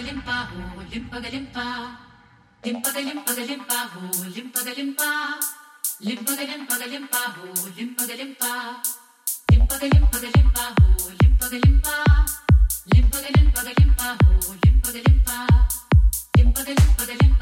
limpa ho, limpa ga limpa. Limpa ga limpa ga limpa ho, limpa ga limpa. Limpa ga limpa ga limpa ho, limpa ga limpa. Limpa ga limpa ga limpa ho, limpa ga limpa. Limpa ga limpa ga limpa ho, limpa ga limpa. Limpa ga limpa ga limpa.